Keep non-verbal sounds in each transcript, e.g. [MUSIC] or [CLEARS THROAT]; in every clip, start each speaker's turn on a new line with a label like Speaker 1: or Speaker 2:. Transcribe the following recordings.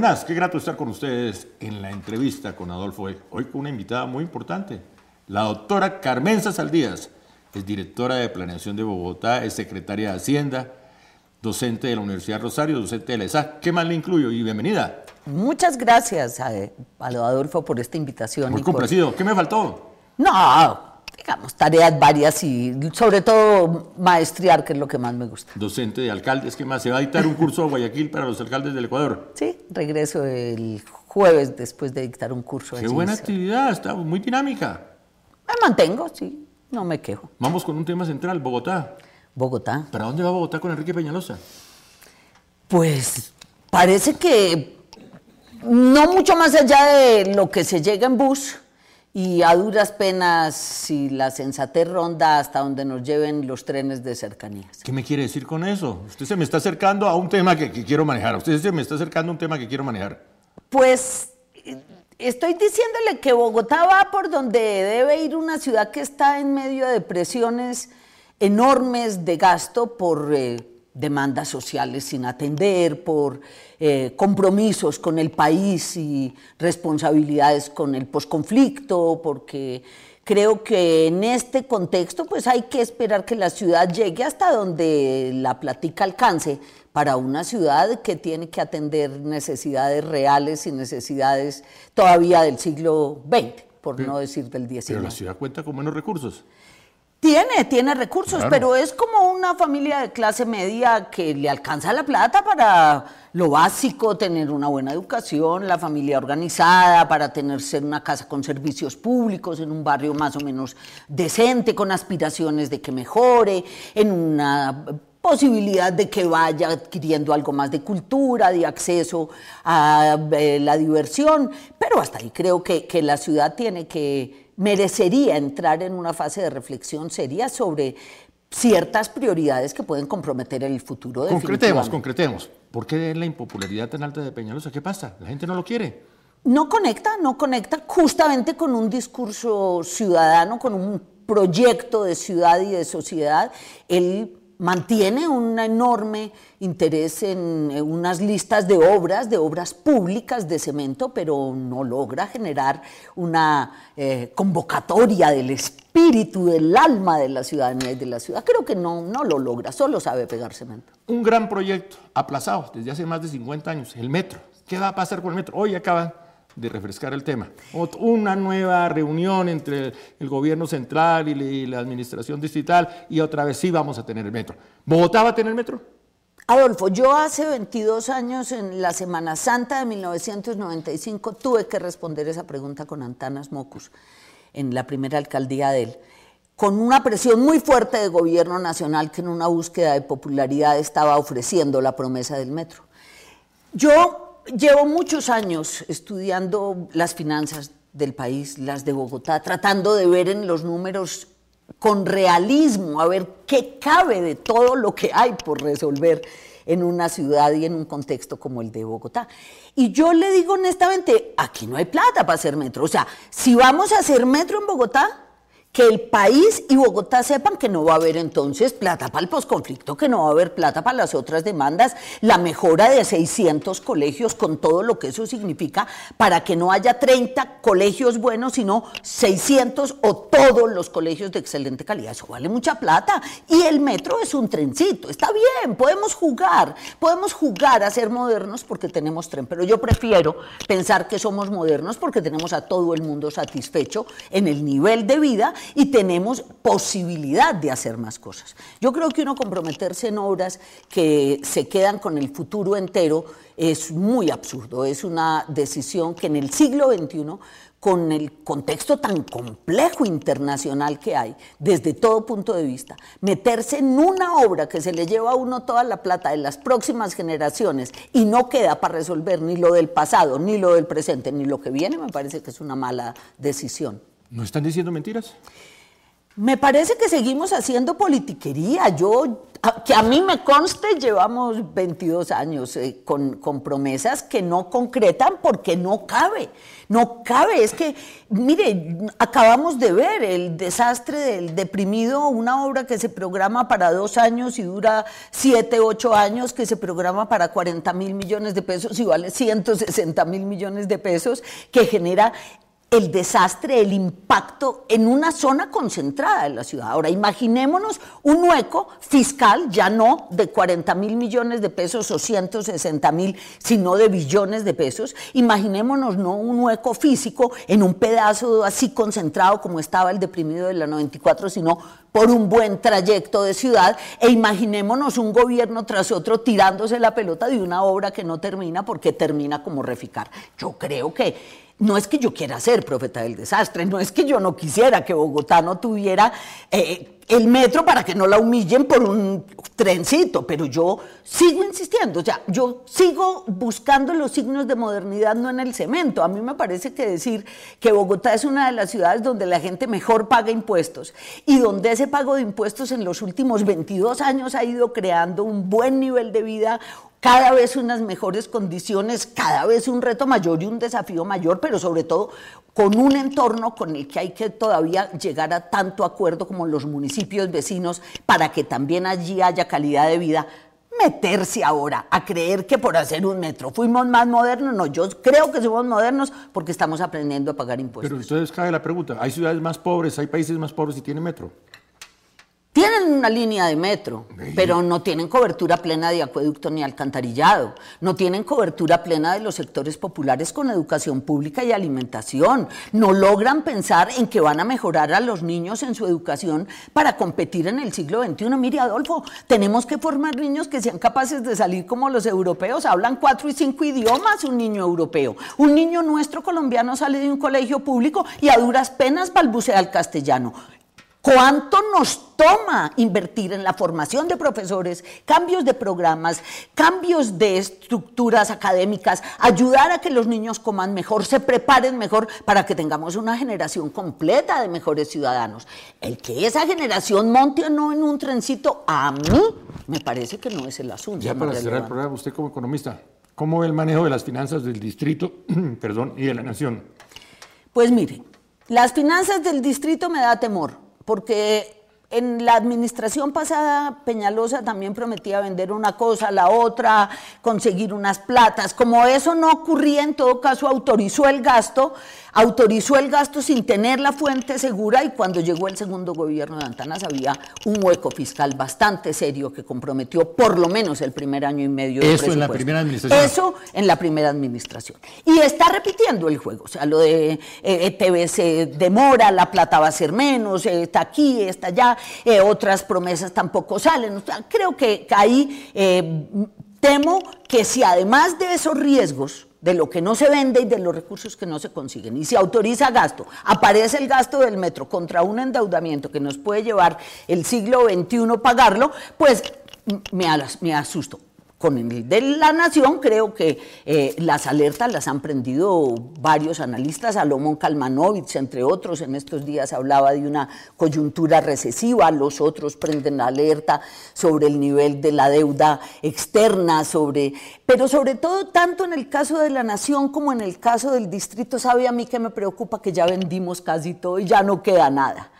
Speaker 1: Buenas, qué grato estar con ustedes en la entrevista con Adolfo. Hoy con una invitada muy importante, la doctora Carmenza Saldías. Es directora de Planeación de Bogotá, es secretaria de Hacienda, docente de la Universidad Rosario, docente de la ESA. ¿Qué más le incluyo? Y bienvenida.
Speaker 2: Muchas gracias a, a Adolfo por esta invitación.
Speaker 1: Muy
Speaker 2: y por-
Speaker 1: complacido. ¿Qué me faltó?
Speaker 2: No, digamos, tareas varias y sobre todo maestrear, que es lo que más me gusta.
Speaker 1: Docente de alcaldes. ¿Qué más? Se va a dictar un curso a Guayaquil para los alcaldes del Ecuador.
Speaker 2: Sí, regreso el jueves después de dictar un curso.
Speaker 1: Qué
Speaker 2: allí.
Speaker 1: buena actividad, está muy dinámica.
Speaker 2: Me mantengo, sí, no me quejo.
Speaker 1: Vamos con un tema central, Bogotá.
Speaker 2: Bogotá.
Speaker 1: ¿Para dónde va Bogotá con Enrique Peñalosa?
Speaker 2: Pues parece que no mucho más allá de lo que se llega en bus y a duras penas si la sensatez ronda hasta donde nos lleven los trenes de cercanías.
Speaker 1: ¿Qué me quiere decir con eso? Usted se me está acercando a un tema que, que quiero manejar. Usted se me está acercando a un tema que quiero manejar.
Speaker 2: Pues estoy diciéndole que Bogotá va por donde debe ir una ciudad que está en medio de presiones enormes de gasto por eh, demandas sociales sin atender, por eh, compromisos con el país y responsabilidades con el posconflicto, porque creo que en este contexto pues hay que esperar que la ciudad llegue hasta donde la platica alcance para una ciudad que tiene que atender necesidades reales y necesidades todavía del siglo XX, por no decir del XIX.
Speaker 1: Pero la ciudad cuenta con menos recursos.
Speaker 2: Tiene, tiene recursos,
Speaker 1: Claro.
Speaker 2: pero es como una familia de clase media que le alcanza la plata para lo básico, tener una buena educación, la familia organizada, para tener ser una casa con servicios públicos, en un barrio más o menos decente, con aspiraciones de que mejore, en una posibilidad de que vaya adquiriendo algo más de cultura, de acceso a eh, la diversión, pero hasta ahí creo que, que la ciudad tiene que, merecería entrar en una fase de reflexión seria sobre ciertas prioridades que pueden comprometer el futuro
Speaker 1: Concretemos,
Speaker 2: definitivamente.
Speaker 1: concretemos. ¿Por qué la impopularidad tan alta de Peñalosa? ¿Qué pasa? La gente no lo quiere.
Speaker 2: No conecta, no conecta justamente con un discurso ciudadano, con un proyecto de ciudad y de sociedad. Él mantiene un enorme interés en eh, unas listas de obras, de obras públicas de cemento, pero no logra generar una eh, convocatoria del espíritu, del alma de la ciudadanía y de la ciudad. Creo que no, no lo logra, solo sabe pegar cemento.
Speaker 1: Un gran proyecto aplazado desde hace más de 50 años, el metro. ¿Qué va a pasar con el metro? Hoy acaban de refrescar el tema. Una nueva reunión entre el gobierno central y la- y la administración distrital y otra vez sí vamos a tener el metro. ¿Bogotá va a tener metro?
Speaker 2: Adolfo, yo hace 22 años, en la Semana Santa de 1995, tuve que responder esa pregunta con Antanas Mocus, en la primera alcaldía de él, con una presión muy fuerte del gobierno nacional que en una búsqueda de popularidad estaba ofreciendo la promesa del metro. Yo llevo muchos años estudiando las finanzas del país, las de Bogotá, tratando de ver en los números con realismo, a ver qué cabe de todo lo que hay por resolver en una ciudad y en un contexto como el de Bogotá. Y yo le digo honestamente, aquí no hay plata para hacer metro. O sea, si vamos a hacer metro en Bogotá, que el país y Bogotá sepan que no va a haber entonces plata para el posconflicto, que no va a haber plata para las otras demandas, la mejora de 600 colegios con todo lo que eso significa, para que no haya 30 colegios buenos, sino 600 o todos los colegios de excelente calidad. Eso vale mucha plata. Y el metro es un trencito. Está bien, podemos jugar, podemos jugar a ser modernos porque tenemos tren, pero yo prefiero pensar que somos modernos porque tenemos a todo el mundo satisfecho en el nivel de vida y tenemos posibilidad de hacer más cosas. Yo creo que uno comprometerse en obras que se quedan con el futuro entero es muy absurdo, es una decisión que en el siglo XXI, con el contexto tan complejo internacional que hay, desde todo punto de vista, meterse en una obra que se le lleva a uno toda la plata de las próximas generaciones y no queda para resolver ni lo del pasado, ni lo del presente, ni lo que viene, me parece que es una mala decisión.
Speaker 1: ¿No están diciendo mentiras?
Speaker 2: Me parece que seguimos haciendo politiquería. Yo, que a mí me conste, llevamos 22 años eh, con, promesas que no concretan porque no cabe. No cabe. Es que, mire, acabamos de ver el desastre del deprimido, una obra que se programa para dos años y dura siete, ocho años, que se programa para 40 mil millones de pesos y vale 160 mil millones de pesos, que genera el desastre, el impacto en una zona concentrada de la ciudad. Ahora, imaginémonos un hueco fiscal, ya no de 40 mil millones de pesos o 160 mil, sino de billones de pesos. Imaginémonos no un hueco físico en un pedazo así concentrado como estaba el deprimido de la 94, sino por un buen trayecto de ciudad e imaginémonos un gobierno tras otro tirándose la pelota de una obra que no termina porque termina como reficar. Yo creo que no es que yo quiera ser profeta del desastre, no es que yo no quisiera que Bogotá no tuviera eh, el metro para que no la humillen por un trencito, pero yo sigo insistiendo, o sea, yo sigo buscando los signos de modernidad, no en el cemento. A mí me parece que decir que Bogotá es una de las ciudades donde la gente mejor paga impuestos y donde ese pago de impuestos en los últimos 22 años ha ido creando un buen nivel de vida, cada vez unas mejores condiciones, cada vez un reto mayor y un desafío mayor, pero sobre todo con un entorno con el que hay que todavía llegar a tanto acuerdo como los municipios vecinos para que también allí haya calidad de vida. Meterse ahora a creer que por hacer un metro fuimos más modernos, no, yo creo que somos modernos porque estamos aprendiendo a pagar impuestos.
Speaker 1: Pero entonces cae la pregunta, ¿hay ciudades más pobres, hay países más pobres y tienen metro?
Speaker 2: Tienen una línea de metro, pero no tienen cobertura plena de acueducto ni alcantarillado. No tienen cobertura plena de los sectores populares con educación pública y alimentación. No logran pensar en que van a mejorar a los niños en su educación para competir en el siglo XXI. Mire, Adolfo, tenemos que formar niños que sean capaces de salir como los europeos. Hablan cuatro y cinco idiomas un niño europeo. Un niño nuestro colombiano sale de un colegio público y a duras penas balbucea el castellano. ¿Cuánto nos toma invertir en la formación de profesores, cambios de programas, cambios de estructuras académicas, ayudar a que los niños coman mejor, se preparen mejor para que tengamos una generación completa de mejores ciudadanos? El que esa generación monte o no en un trencito, a mí me parece que no es el asunto.
Speaker 1: Ya para cerrar el programa, usted como economista, ¿cómo ve el manejo de las finanzas del distrito [CLEARS THROAT] perdón, y de la nación?
Speaker 2: Pues mire, las finanzas del distrito me da temor porque en la administración pasada, Peñalosa también prometía vender una cosa, la otra, conseguir unas platas. Como eso no ocurría, en todo caso autorizó el gasto, autorizó el gasto sin tener la fuente segura y cuando llegó el segundo gobierno de Antanas había un hueco fiscal bastante serio que comprometió por lo menos el primer año y medio.
Speaker 1: De eso en la primera administración.
Speaker 2: Eso en la primera administración. Y está repitiendo el juego, o sea, lo de eh, eh TV se demora, la plata va a ser menos, eh, está aquí, está allá eh, otras promesas tampoco salen. creo que, ahí eh, temo que si además de esos riesgos, de lo que no se vende y de los recursos que no se consiguen. Y si autoriza gasto, aparece el gasto del metro contra un endeudamiento que nos puede llevar el siglo XXI pagarlo, pues me, me asusto con el de la Nación, creo que eh, las alertas las han prendido varios analistas, Salomón Kalmanovich, entre otros, en estos días hablaba de una coyuntura recesiva, los otros prenden la alerta sobre el nivel de la deuda externa, sobre, pero sobre todo tanto en el caso de la Nación como en el caso del distrito, sabe a mí que me preocupa que ya vendimos casi todo y ya no queda nada.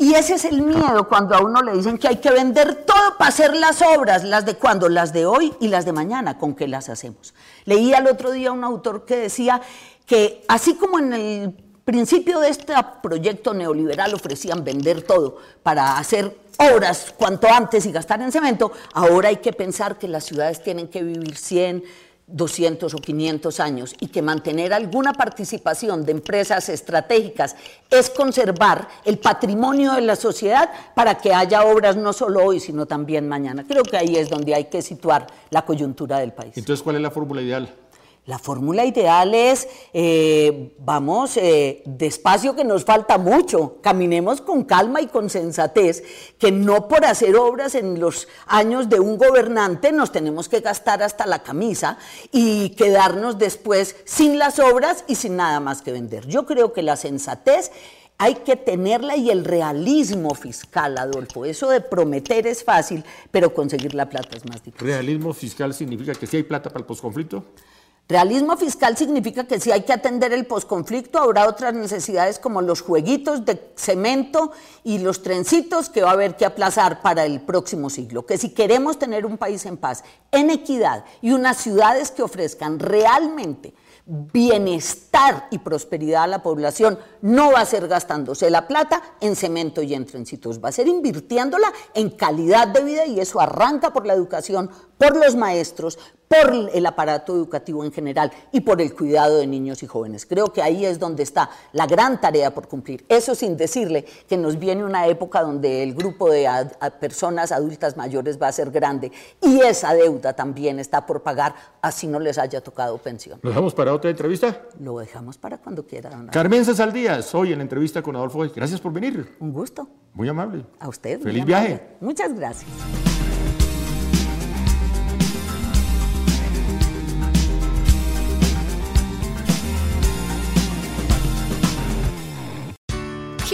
Speaker 2: Y ese es el miedo cuando a uno le dicen que hay que vender todo para hacer las obras, las de cuando, las de hoy y las de mañana, ¿con qué las hacemos? Leí el otro día un autor que decía que así como en el principio de este proyecto neoliberal ofrecían vender todo para hacer obras cuanto antes y gastar en cemento, ahora hay que pensar que las ciudades tienen que vivir 100, 200 o 500 años y que mantener alguna participación de empresas estratégicas es conservar el patrimonio de la sociedad para que haya obras no solo hoy, sino también mañana. Creo que ahí es donde hay que situar la coyuntura del país.
Speaker 1: Entonces, ¿cuál es la fórmula ideal?
Speaker 2: La fórmula ideal es, eh, vamos, eh, despacio que nos falta mucho, caminemos con calma y con sensatez, que no por hacer obras en los años de un gobernante nos tenemos que gastar hasta la camisa y quedarnos después sin las obras y sin nada más que vender. Yo creo que la sensatez hay que tenerla y el realismo fiscal, Adolfo. Eso de prometer es fácil, pero conseguir la plata es más difícil.
Speaker 1: ¿Realismo fiscal significa que sí hay plata para el posconflicto?
Speaker 2: Realismo fiscal significa que si hay que atender el posconflicto, habrá otras necesidades como los jueguitos de cemento y los trencitos que va a haber que aplazar para el próximo siglo. Que si queremos tener un país en paz, en equidad y unas ciudades que ofrezcan realmente bienestar y prosperidad a la población no va a ser gastándose la plata en cemento y en trencitos, va a ser invirtiéndola en calidad de vida y eso arranca por la educación, por los maestros, por el aparato educativo en general y por el cuidado de niños y jóvenes. Creo que ahí es donde está la gran tarea por cumplir. Eso sin decirle que nos viene una época donde el grupo de personas adultas mayores va a ser grande y esa deuda también está por pagar, así no les haya tocado pensión.
Speaker 1: ¿Lo dejamos para otra entrevista?
Speaker 2: Lo dejamos para cuando quiera.
Speaker 1: Carmen Díaz, hoy en la entrevista con Adolfo. Gracias por venir.
Speaker 2: Un gusto.
Speaker 1: Muy amable.
Speaker 2: A usted.
Speaker 1: Feliz viaje.
Speaker 2: Muchas gracias.